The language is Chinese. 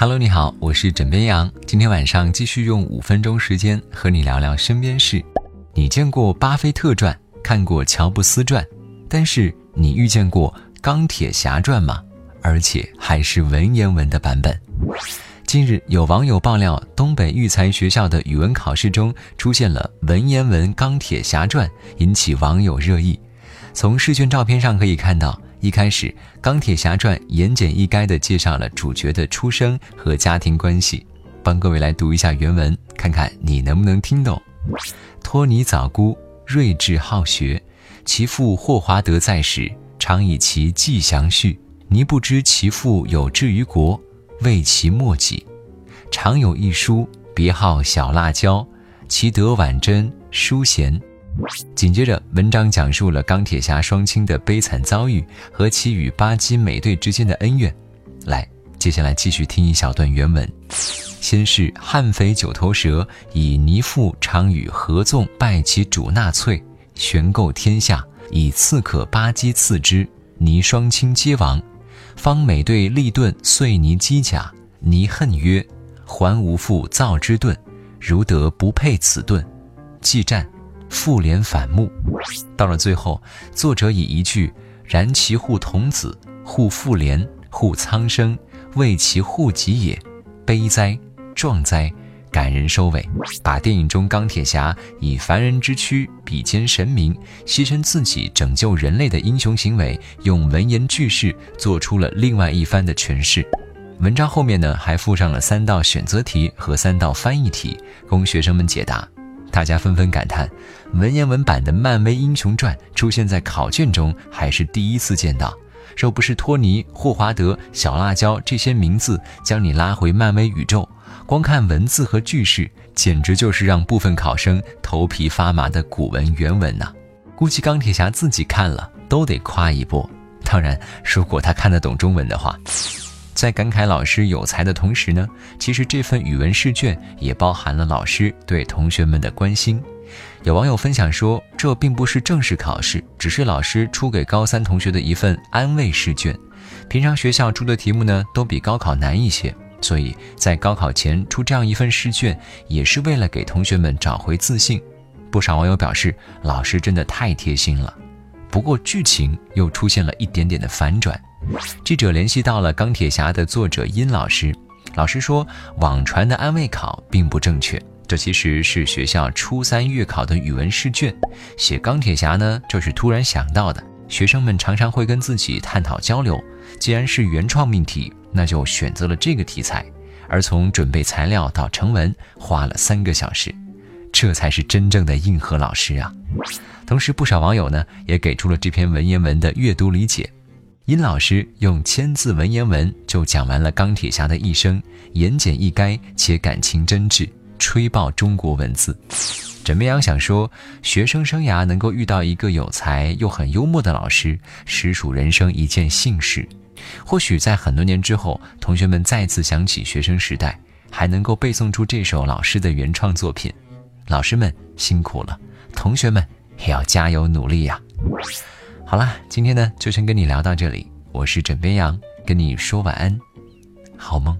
Hello，你好，我是枕边羊。今天晚上继续用五分钟时间和你聊聊身边事。你见过巴菲特传，看过乔布斯传，但是你遇见过钢铁侠传吗？而且还是文言文的版本。近日有网友爆料，东北育才学校的语文考试中出现了文言文《钢铁侠传》，引起网友热议。从试卷照片上可以看到。一开始，《钢铁侠传》言简意赅地介绍了主角的出生和家庭关系。帮各位来读一下原文，看看你能不能听懂。托尼早孤，睿智好学，其父霍华德在时，常以其迹详叙。尼不知其父有志于国，为其墨迹。常有一书，别号小辣椒，其德婉贞，淑贤。紧接着，文章讲述了钢铁侠双亲的悲惨遭遇和其与巴基美队之间的恩怨。来，接下来继续听一小段原文。先是悍匪九头蛇以尼父常与合纵败其主纳粹，悬构天下，以刺客巴基刺之，尼双亲皆亡。方美队利盾碎尼机甲，尼恨曰：“还无父造之盾，如得不配此盾，即战。”复联反目，到了最后，作者以一句“然其护童子，护复联，护苍生，为其护己也，悲哉，壮哉，感人”收尾，把电影中钢铁侠以凡人之躯比肩神明，牺牲自己拯救人类的英雄行为，用文言句式做出了另外一番的诠释。文章后面呢，还附上了三道选择题和三道翻译题，供学生们解答。大家纷纷感叹，文言文版的漫威英雄传出现在考卷中还是第一次见到。若不是托尼、霍华德、小辣椒这些名字将你拉回漫威宇宙，光看文字和句式，简直就是让部分考生头皮发麻的古文原文呐！估计钢铁侠自己看了都得夸一波。当然，如果他看得懂中文的话。在感慨老师有才的同时呢，其实这份语文试卷也包含了老师对同学们的关心。有网友分享说，这并不是正式考试，只是老师出给高三同学的一份安慰试卷。平常学校出的题目呢，都比高考难一些，所以在高考前出这样一份试卷，也是为了给同学们找回自信。不少网友表示，老师真的太贴心了。不过剧情又出现了一点点的反转。记者联系到了《钢铁侠》的作者殷老师，老师说，网传的安慰考并不正确，这其实是学校初三月考的语文试卷。写钢铁侠呢，就是突然想到的。学生们常常会跟自己探讨交流，既然是原创命题，那就选择了这个题材。而从准备材料到成文，花了三个小时，这才是真正的硬核老师啊！同时，不少网友呢也给出了这篇文言文的阅读理解。殷老师用千字文言文就讲完了钢铁侠的一生，言简意赅且感情真挚，吹爆中国文字。枕边羊想说，学生生涯能够遇到一个有才又很幽默的老师，实属人生一件幸事。或许在很多年之后，同学们再次想起学生时代，还能够背诵出这首老师的原创作品。老师们辛苦了，同学们也要加油努力呀！好啦，今天呢就先跟你聊到这里。我是枕边羊，跟你说晚安，好梦。